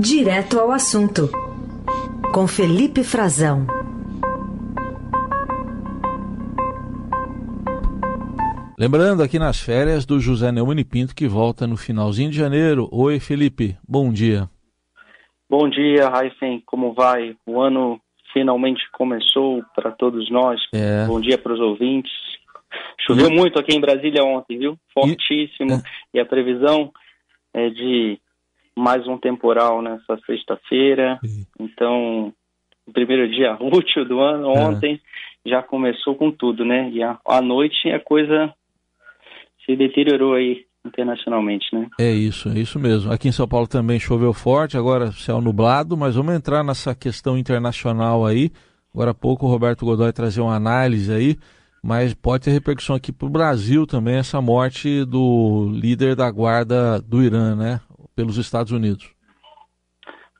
Direto ao assunto, com Felipe Frazão. Lembrando aqui nas férias do José Neumann Pinto, que volta no finalzinho de janeiro. Oi, Felipe, bom dia. Bom dia, Raíssen, como vai? O ano finalmente começou para todos nós. É. Bom dia para os ouvintes. Choveu e... muito aqui em Brasília ontem, viu? Fortíssimo. E, é. e a previsão é de mais um temporal nessa sexta-feira. Então, o primeiro dia útil do ano, é. ontem, é. já começou com tudo, né? E a, a noite a coisa se deteriorou aí internacionalmente, né? É isso, é isso mesmo. Aqui em São Paulo também choveu forte, agora céu nublado, mas vamos entrar nessa questão internacional aí. Agora há pouco o Roberto Godoy trazer uma análise aí, mas pode ter repercussão aqui para o Brasil também essa morte do líder da guarda do Irã, né? Pelos Estados Unidos.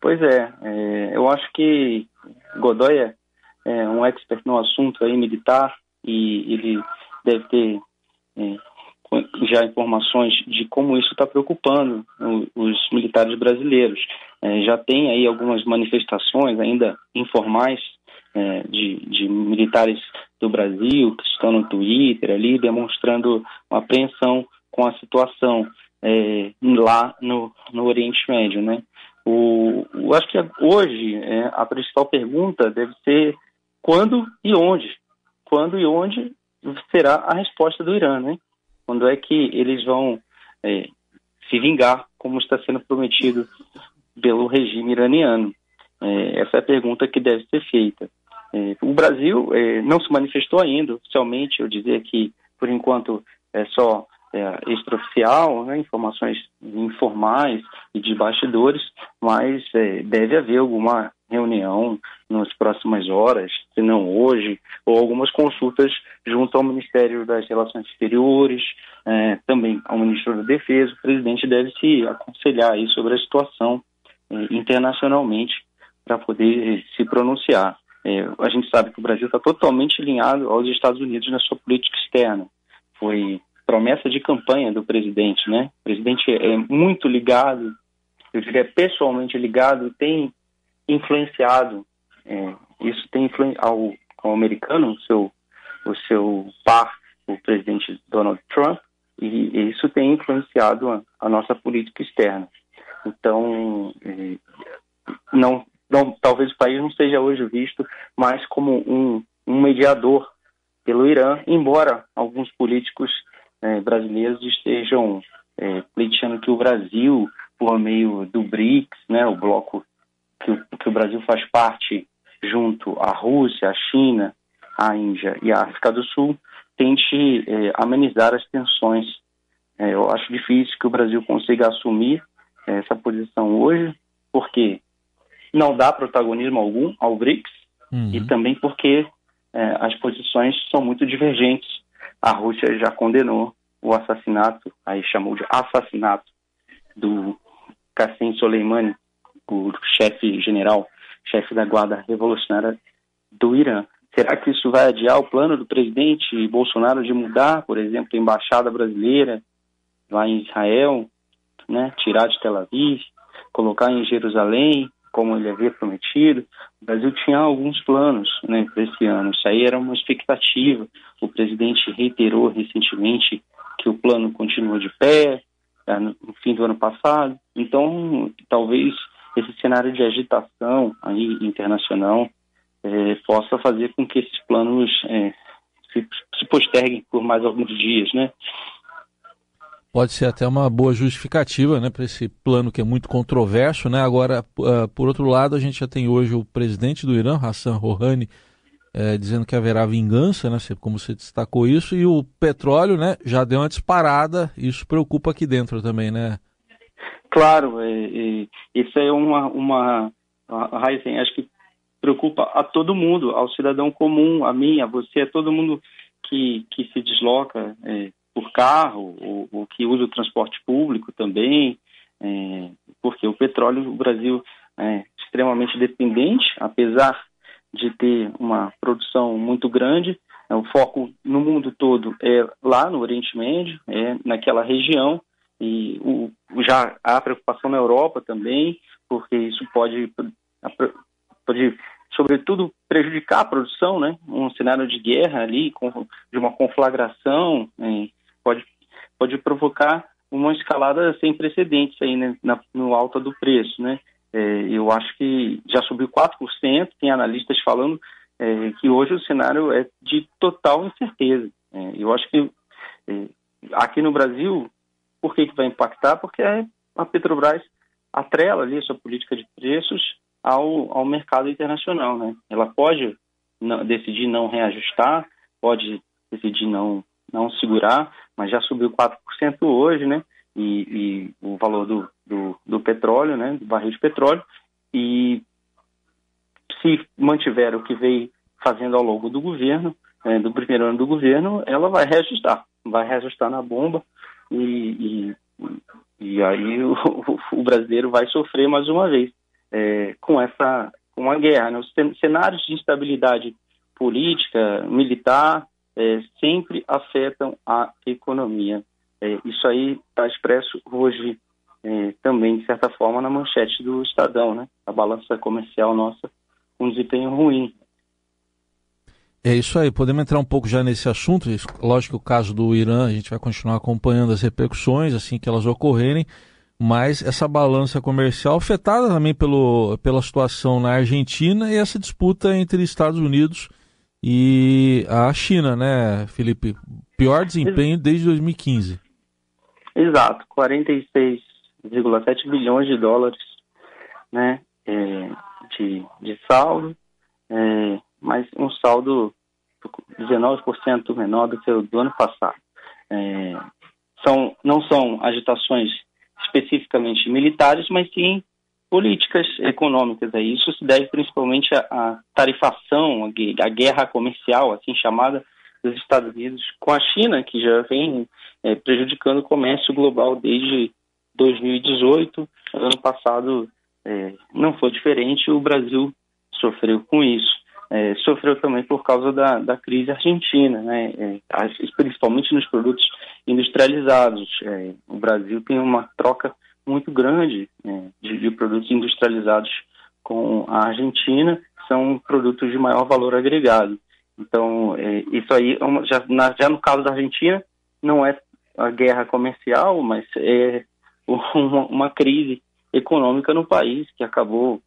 Pois é, é eu acho que Godoy é, é, um expert no assunto aí militar e ele deve ter é, já informações de como isso está preocupando os militares brasileiros. É, já tem aí algumas manifestações ainda informais é, de, de, militares do Brasil que estão no Twitter ali demonstrando uma apreensão com a situação é, lá no, no Oriente Médio, né? O, acho que hoje é, a principal pergunta deve ser quando e onde, quando e onde será a resposta do Irã, né? Quando é que eles vão é, se vingar, como está sendo prometido pelo regime iraniano? É, essa é a pergunta que deve ser feita. É, o Brasil é, não se manifestou ainda oficialmente, eu dizer que, por enquanto, é só é, extraoficial, né, informações informais e de bastidores, mas é, deve haver alguma reunião nas próximas horas, se não hoje, ou algumas consultas junto ao Ministério das Relações Exteriores, é, também ao Ministro da Defesa. O presidente deve se aconselhar aí sobre a situação é, internacionalmente para poder se pronunciar. É, a gente sabe que o Brasil está totalmente alinhado aos Estados Unidos na sua política externa. Foi promessa de campanha do presidente, né? O presidente é muito ligado, eu diria pessoalmente ligado, tem influenciado, é, isso tem influenciado ao, americano, o seu, o seu par, o presidente Donald Trump, e isso tem influenciado a, a, nossa política externa. Então, é, não, não, talvez o país não seja hoje visto mais como um, um mediador pelo Irã, embora alguns políticos é, brasileiros estejam é, pleiteando que o Brasil, por meio do BRICS, né, o bloco que o, que o Brasil faz parte junto à Rússia, à China, à Índia e à África do Sul, tente é, amenizar as tensões. É, eu acho difícil que o Brasil consiga assumir é, essa posição hoje, porque não dá protagonismo algum ao BRICS uhum. e também porque é, as posições são muito divergentes a Rússia já condenou o assassinato, aí chamou de assassinato, do Qasem Soleimani, o chefe general, chefe da guarda revolucionária do Irã. Será que isso vai adiar o plano do presidente Bolsonaro de mudar, por exemplo, a embaixada brasileira lá em Israel, né, tirar de Tel Aviv, colocar em Jerusalém, como ele havia prometido. O Brasil tinha alguns planos né, para esse ano, isso aí era uma expectativa. O presidente reiterou recentemente que o plano continua de pé, é, no fim do ano passado. Então, talvez esse cenário de agitação aí internacional é, possa fazer com que esses planos é, se, se posterguem por mais alguns dias, né? Pode ser até uma boa justificativa né, para esse plano que é muito controverso. Né? Agora, uh, por outro lado, a gente já tem hoje o presidente do Irã, Hassan Rouhani, é, dizendo que haverá vingança, né, como você destacou isso, e o petróleo né, já deu uma disparada, isso preocupa aqui dentro também, né? Claro, é, é, isso é uma, uma a Heisen, acho que preocupa a todo mundo, ao cidadão comum, a mim, a você, a todo mundo que, que se desloca é, por carro, ou, que usa o transporte público também, é, porque o petróleo, o Brasil é extremamente dependente, apesar de ter uma produção muito grande, é, o foco no mundo todo é lá no Oriente Médio, é naquela região, e o, já há preocupação na Europa também, porque isso pode, pode sobretudo, prejudicar a produção, né? Um cenário de guerra ali, de uma conflagração, é, pode, pode provocar uma escalada sem precedentes aí né, na, no alta do preço, né? É, eu acho que já subiu 4%, tem analistas falando é, que hoje o cenário é de total incerteza. É, eu acho que é, aqui no Brasil, por que, que vai impactar? Porque a Petrobras atrela ali a sua política de preços ao, ao mercado internacional. Né? Ela pode não, decidir não reajustar, pode decidir não, não segurar, mas já subiu 4% hoje, né? E, e o valor do, do, do, petróleo, né? Do barril de petróleo. E se mantiver o que veio fazendo ao longo do governo, é, do primeiro ano do governo, ela vai reajustar, vai reajustar na bomba e, e, e aí o, o, brasileiro vai sofrer mais uma vez é, com essa com a guerra. Né? Os cenários de instabilidade política, militar, é, sempre afetam a economia. É, isso aí está expresso hoje é, também, de certa forma, na manchete do Estadão, né? A balança comercial nossa com um desempenho ruim. É isso aí, podemos entrar um pouco já nesse assunto. Lógico que o caso do Irã, a gente vai continuar acompanhando as repercussões assim que elas ocorrerem, mas essa balança comercial afetada também pelo, pela situação na Argentina e essa disputa entre Estados Unidos e a China, né, Felipe? Pior desempenho desde 2015. Exato, 46,7 bilhões de dólares né, é, de, de saldo, é, mas um saldo 19% menor do que o do ano passado. É, são, não são agitações especificamente militares, mas sim políticas econômicas. Aí. Isso se deve principalmente à, tarifação, à guerra comercial, assim chamada, dos Estados Unidos com a China, que já vem é, prejudicando o comércio global desde 2018. Ano passado é, não foi diferente, o Brasil sofreu com isso é, sofreu também por causa da, da crise argentina, né, é, principalmente nos produtos industrializados. É, o Brasil tem uma troca muito grande é, de, de, produtos industrializados com a Argentina, são produtos de maior valor agregado. Então, é, isso aí, é já, na, já no caso da Argentina, não é a guerra comercial, mas é uma, uma crise econômica no país que acabou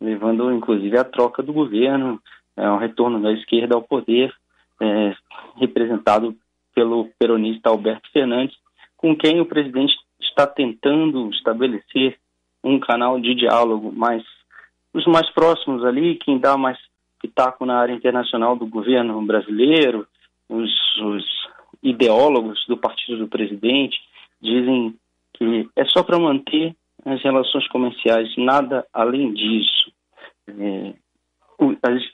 levando inclusive à troca do governo, é um retorno da esquerda ao poder, é, representado pelo peronista Alberto Fernandes, com quem o presidente está tentando estabelecer um canal de diálogo mais os mais próximos ali, quem dá mais pitaco na área internacional do governo brasileiro, os, os ideólogos do partido do presidente dizem que é só para manter as relações comerciais, nada além disso. É,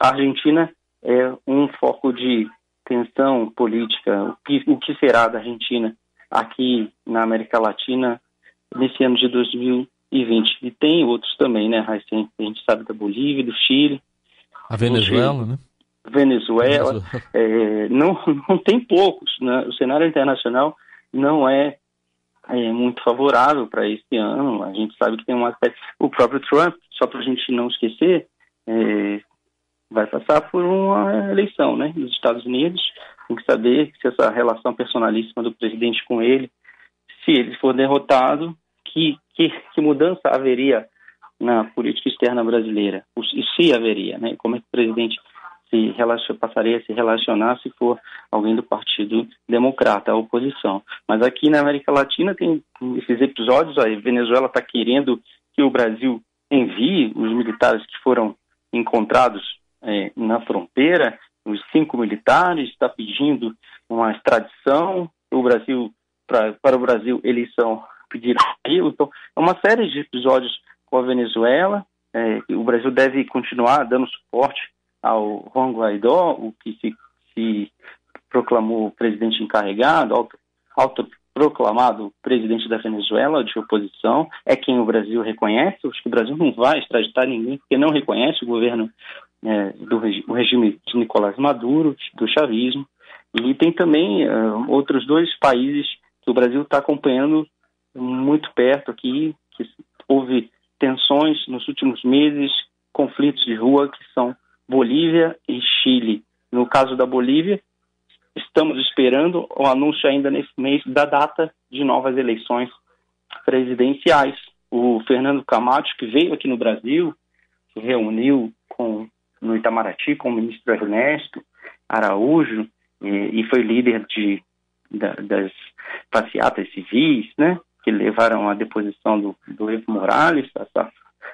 a Argentina é um foco de tensão política. O que, o que será da Argentina aqui na América Latina nesse ano de 2020? E tem outros também, né, Raíssen? A gente sabe da Bolívia, do Chile. A Venezuela, né? Venezuela. Venezuela. É, não, não tem poucos. Né? O cenário internacional não é, é muito favorável para esse ano. A gente sabe que tem um aspecto. O próprio Trump, só para a gente não esquecer, é, vai passar por uma eleição, né, nos Estados Unidos. Tem que saber se essa relação personalíssima do presidente com ele, se ele for derrotado, que, que, que mudança haveria na política externa brasileira? E se haveria, né? Como é que o presidente se relacion, passaria a se relacionar se for alguém do Partido Democrata, a oposição. Mas aqui na América Latina tem esses episódios, a Venezuela está querendo que o Brasil envie os militares que foram encontrados é, na fronteira, os cinco militares, está pedindo uma extradição. O Brasil, pra, para o Brasil, eles são pedir Então, é uma série de episódios com a Venezuela. É, o Brasil deve continuar dando suporte ao Juan Guaidó, o que se, se proclamou presidente encarregado, auto, autoproclamado presidente da Venezuela de oposição, é quem o Brasil reconhece. Acho que o Brasil não vai extraditar ninguém porque não reconhece o governo é, do o regime de Nicolás Maduro, do chavismo, e tem também uh, outros dois países que o Brasil está acompanhando muito perto aqui, que houve tensões nos últimos meses, conflitos de rua que são Bolívia e Chile. No caso da Bolívia, estamos esperando o anúncio ainda nesse mês da data de novas eleições presidenciais. O Fernando Camacho, que veio aqui no Brasil, se reuniu com, no Itamaraty com o ministro Ernesto Araújo e, foi líder de, da, das passeatas civis, né, que levaram à deposição do, do Evo Morales, a,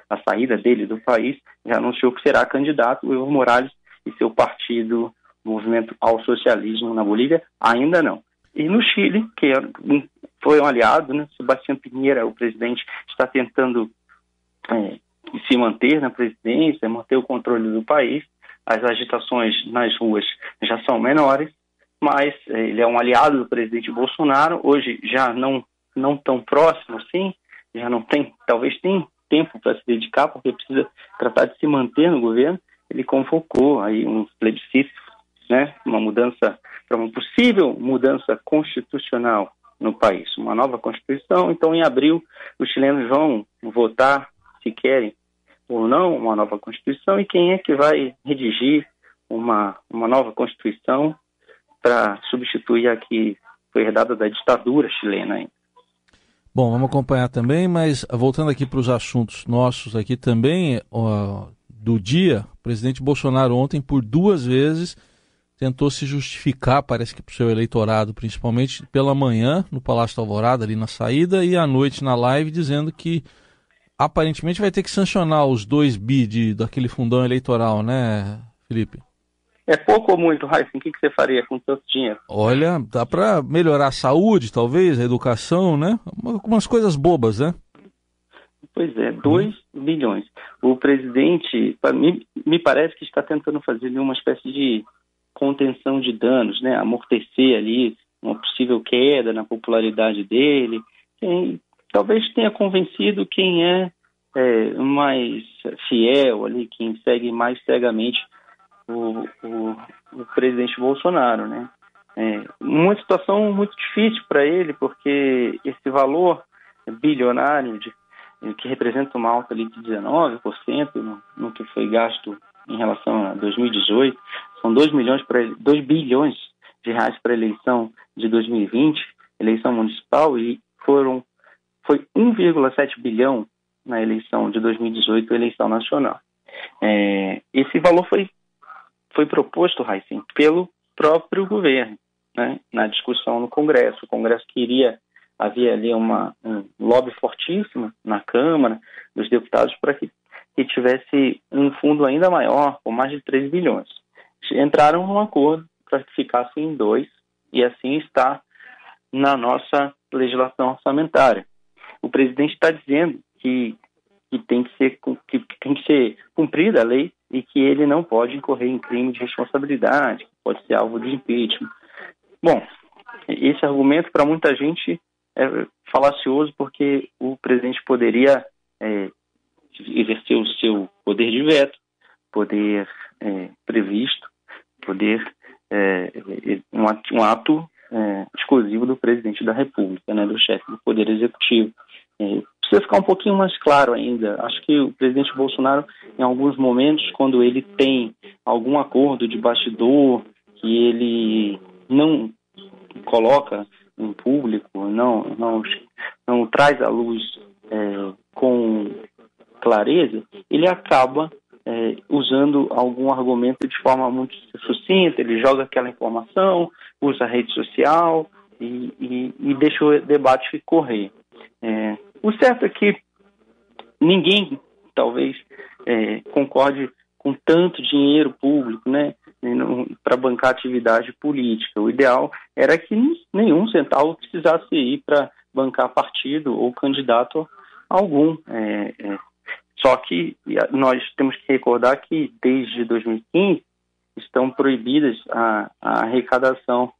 a saída dele do país, já anunciou que será candidato o Evo Morales e seu partido Movimento ao Socialismo na Bolívia, ainda não. E no Chile, que é foi um aliado, né? Sebastião Pinheira, o presidente, está tentando é, se manter na presidência, manter o controle do país. As agitações nas ruas já são menores, mas é, ele é um aliado do presidente Bolsonaro. Hoje já não não tão próximo assim, já não tem, talvez tem tempo para se dedicar, porque precisa tratar de se manter no governo. Ele convocou aí um plebiscito, né? Uma mudança para uma possível mudança constitucional no país, uma nova Constituição. Então, em abril, os chilenos vão votar se querem ou não uma nova Constituição e quem é que vai redigir uma, uma nova Constituição para substituir a que foi herdada da ditadura chilena. Bom, vamos acompanhar também, mas voltando aqui para os assuntos nossos aqui também, ó, do dia, o presidente Bolsonaro ontem, por duas vezes, tentou se justificar, parece que para o seu eleitorado, principalmente pela manhã no Palácio da Alvorada, ali na saída, e à noite na live, dizendo que aparentemente vai ter que sancionar os dois bi de, daquele fundão eleitoral, né, Felipe? É pouco ou muito, Raíssa? O que, que você faria com o seu dinheiro? Olha, dá para melhorar a saúde, talvez, a educação, né? Algumas coisas bobas, né? Pois é, 2 uhum. bilhões. O presidente, me, me parece que está tentando fazer uma espécie de contenção de danos, né? Amortecer ali uma possível queda na popularidade dele. Quem, talvez tenha convencido quem é, é, mais fiel ali, quem segue mais cegamente o, o, o presidente Bolsonaro, né? É uma situação muito difícil para ele, porque esse valor bilionário de, que representa uma alta ali de 19% no, no que foi gasto em relação a 2018, são 2 milhões para 2 bilhões de reais para a eleição de 2020, eleição municipal, e foram foi 1,7 bilhão na eleição de 2018, eleição nacional. É, esse valor foi foi proposto, Heisen, pelo próprio governo, né, na discussão no Congresso. O Congresso queria havia ali uma um lobby fortíssimo na Câmara dos deputados para que, que tivesse um fundo ainda maior, com mais de 3 bilhões entraram num acordo para que ficasse em dois, e assim está na nossa legislação orçamentária. O presidente está dizendo que, que, tem que, ser, que tem que ser cumprida a lei e que ele não pode incorrer em crime de responsabilidade, pode ser alvo de impeachment. Bom, esse argumento para muita gente é falacioso porque o presidente poderia é, exercer o seu poder de veto, poder é, previsto poder, é, um ato, um ato é, exclusivo do presidente da República, né, do chefe do Poder Executivo. Precisa ficar um pouquinho mais claro ainda. Acho que o presidente Bolsonaro, em alguns momentos, quando ele tem algum acordo de bastidor que ele não coloca em público, não, não, não traz à luz é, com clareza, ele acaba é, usando algum argumento de forma muito sucinta, ele joga aquela informação, usa a rede social e, e, e deixa o debate correr. É, o certo é que ninguém, talvez, é, concorde com tanto dinheiro público, né, para bancar atividade política. O ideal era que nenhum centavo precisasse ir para bancar partido ou candidato algum. É, é, só que nós temos que recordar que desde 2015 estão proibidas a, a arrecadação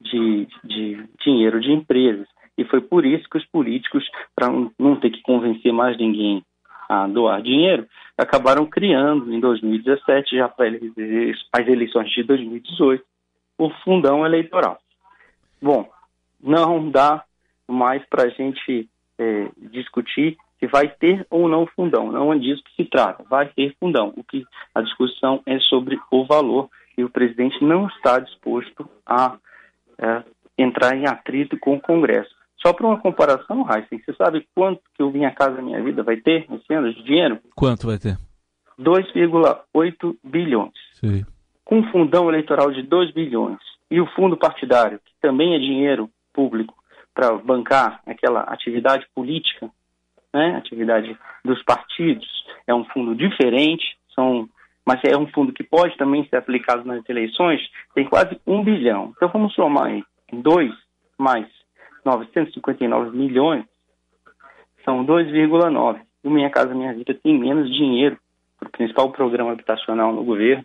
de, de dinheiro de empresas. E foi por isso que os políticos, para não ter que convencer mais ninguém a doar dinheiro, acabaram criando em 2017, já para as eleições de 2018, o fundão eleitoral. Bom, não dá mais para a gente é, discutir se vai ter ou não fundão. Não é disso que se trata. Vai ter fundão. O que a discussão é sobre o valor e o presidente não está disposto a é, entrar em atrito com o Congresso. Só para uma comparação, Heisen, você sabe quanto que o Minha Casa Minha Vida vai ter esse ano de dinheiro? Quanto vai ter? 2,8 bilhões. Sim. Com um fundão eleitoral de 2 bilhões e o fundo partidário, que também é dinheiro público para bancar aquela atividade política, né, atividade dos partidos, é um fundo diferente, são, mas é um fundo que pode também ser aplicado nas eleições, tem quase um bilhão. Então vamos somar aí, 2 mais 959 milhões, são 2,9. O Minha Casa Minha Vida tem menos dinheiro para o principal programa habitacional no governo,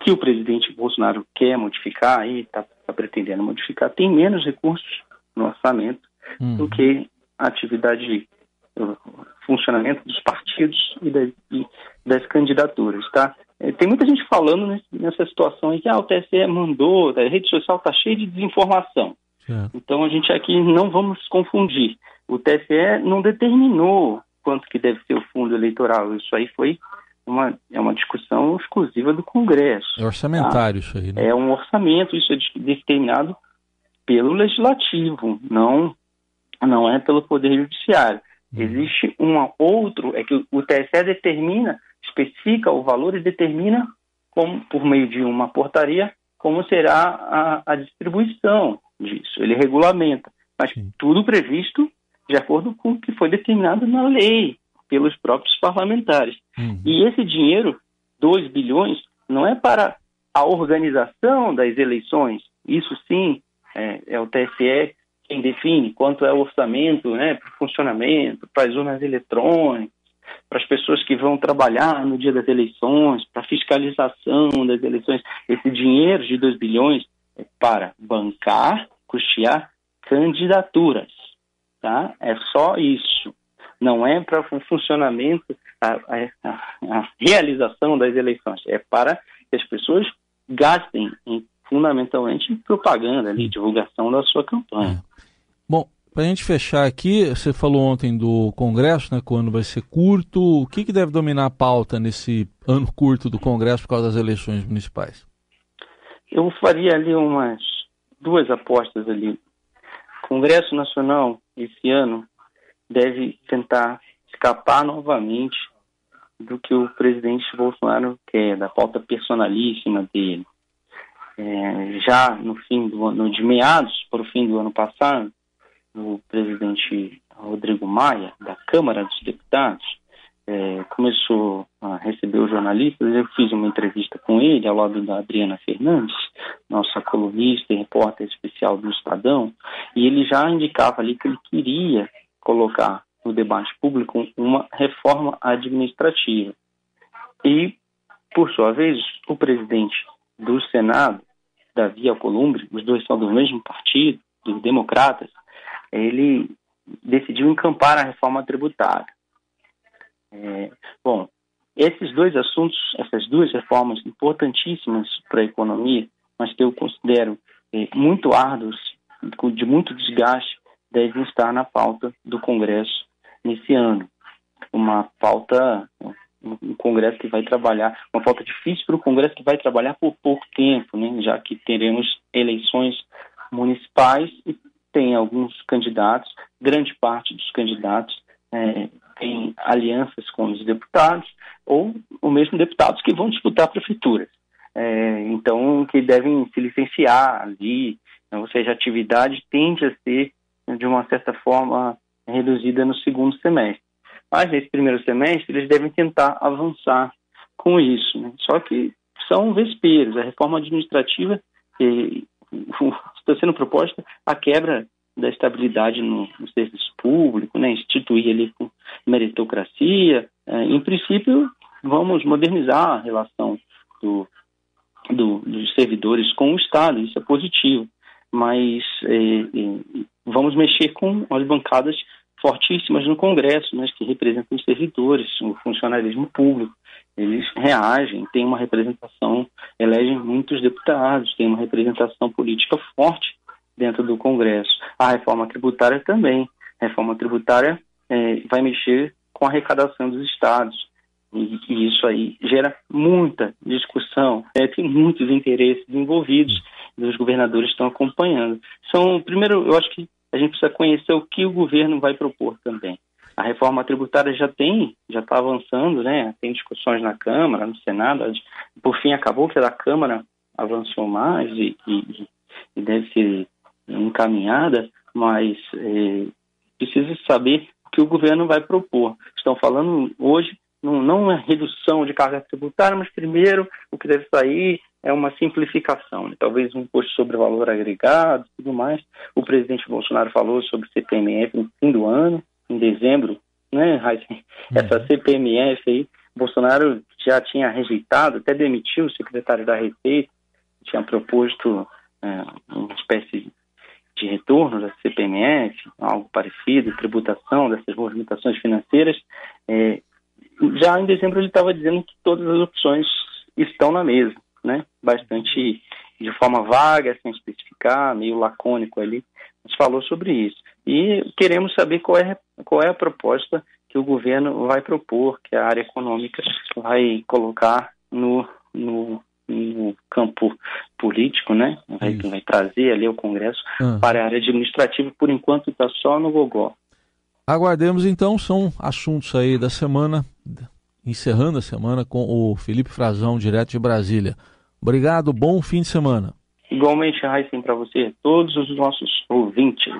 que o presidente Bolsonaro quer modificar e está tá pretendendo modificar, tem menos recursos no orçamento uhum. do que a atividade, o funcionamento dos partidos e das, e das candidaturas, tá? É, tem muita gente falando nessa situação em que ah, o TSE mandou, a rede social está cheia de desinformação. Então a gente aqui não vamos confundir. O TSE não determinou quanto que deve ser o fundo eleitoral. Isso aí foi uma, é uma discussão exclusiva do Congresso. É orçamentário tá? isso aí, né? É um orçamento, isso é determinado pelo Legislativo, não, não é pelo Poder Judiciário. Uhum. Existe um outro, é que o TSE determina, especifica o valor e determina, como, por meio de uma portaria, como será a, a distribuição disso. Ele regulamenta, mas Sim. tudo previsto de acordo com o que foi determinado na lei pelos próprios parlamentares. Uhum. E esse dinheiro, 2 bilhões, não é para a organização das eleições. Isso sim é, é o TSE quem define quanto é o orçamento né, para o funcionamento, para as urnas eletrônicas, para as pessoas que vão trabalhar no dia das eleições, para a fiscalização das eleições. Esse dinheiro de 2 bilhões é para bancar, custear candidaturas. Tá? É só isso. Não é para o funcionamento, a, a, a, realização das eleições. É para que as pessoas gastem em, fundamentalmente em propaganda, ali, divulgação da sua campanha. É. Bom, para a gente fechar aqui, você falou ontem do Congresso, né, que o ano vai ser curto. O que, que deve dominar a pauta nesse ano curto do Congresso por causa das eleições municipais? Eu faria ali umas duas apostas ali. O Congresso Nacional, esse ano, deve tentar escapar novamente do que o presidente Bolsonaro quer, da pauta personalíssima dele. É, já no fim do ano, de meados para o fim do ano passado, o presidente Rodrigo Maia, da Câmara dos Deputados, é, começou a receber os jornalistas, eu fiz uma entrevista com ele, ao lado da Adriana Fernandes, nossa colunista e repórter especial do Estadão, e ele já indicava ali que ele queria colocar no debate público uma reforma administrativa. E, por sua vez, o presidente do Senado, Davi Alcolumbre, os dois são do mesmo partido, dos democratas, ele decidiu encampar a reforma tributária. É, bom, esses dois assuntos, essas duas reformas importantíssimas para a economia, mas que eu considero é, muito árduos, de muito desgaste, devem estar na pauta do Congresso nesse ano. Uma pauta, um Congresso que vai trabalhar, uma pauta difícil para o Congresso que vai trabalhar por pouco tempo, né, já que teremos eleições municipais e tem alguns candidatos, grande parte dos candidatos é, tem alianças com os deputados ou o mesmo deputados que vão disputar prefeituras. É, então, que devem se licenciar ali, né, ou seja, a atividade tende a ser, de uma certa forma, reduzida no segundo semestre. Mas nesse primeiro semestre, eles devem tentar avançar com isso. Né? Só que são vesperos. A reforma administrativa está sendo proposta a quebra da estabilidade no, no serviço público, né, instituir ali meritocracia. É, em princípio, vamos modernizar a relação do, do, dos servidores com o Estado, isso é positivo, mas é, é, vamos mexer com as bancadas fortíssimas no Congresso, né, que representam os servidores, o funcionalismo público. Eles reagem, têm uma representação, elegem muitos deputados, têm uma representação política forte dentro do Congresso. A reforma tributária também. reforma tributária é, vai mexer com a arrecadação dos estados. E, e isso aí gera muita discussão, é, tem muitos interesses envolvidos, os governadores estão acompanhando. São, primeiro, eu acho que a gente precisa conhecer o que o governo vai propor também. A reforma tributária já tem, já está avançando, né? Tem discussões na Câmara, no Senado. Por fim, acabou que a da Câmara avançou mais e, e, e deve ser encaminhada, mas é, precisa saber o que o governo vai propor. Estão falando hoje não, não uma redução de carga tributária, mas primeiro o que deve sair é uma simplificação, né? talvez um imposto sobre valor agregado e tudo mais. O presidente Bolsonaro falou sobre CPMF no fim do ano, em dezembro, né, Heisen? Uhum. Essa CPMF aí, Bolsonaro já tinha rejeitado, até demitiu o secretário da Receita, tinha proposto é, uma espécie de retorno da CPMF, algo parecido, tributação dessas movimentações financeiras. É, já em dezembro ele estava dizendo que todas as opções estão na mesa, né? Bastante de forma vaga, sem especificar, meio lacônico ali, mas falou sobre isso. E queremos saber qual é, qual é a proposta que o governo vai propor, que a área econômica vai colocar no, no, no campo político, né? Vai, vai, trazer ali ao Congresso uhum. para a área administrativa, por enquanto está só no Gogó. Aguardemos então, são assuntos aí da semana, encerrando a semana com o Felipe Frazão, direto de Brasília. Obrigado, bom fim de semana. Igualmente, Raíssen, para você e todos os nossos ouvintes.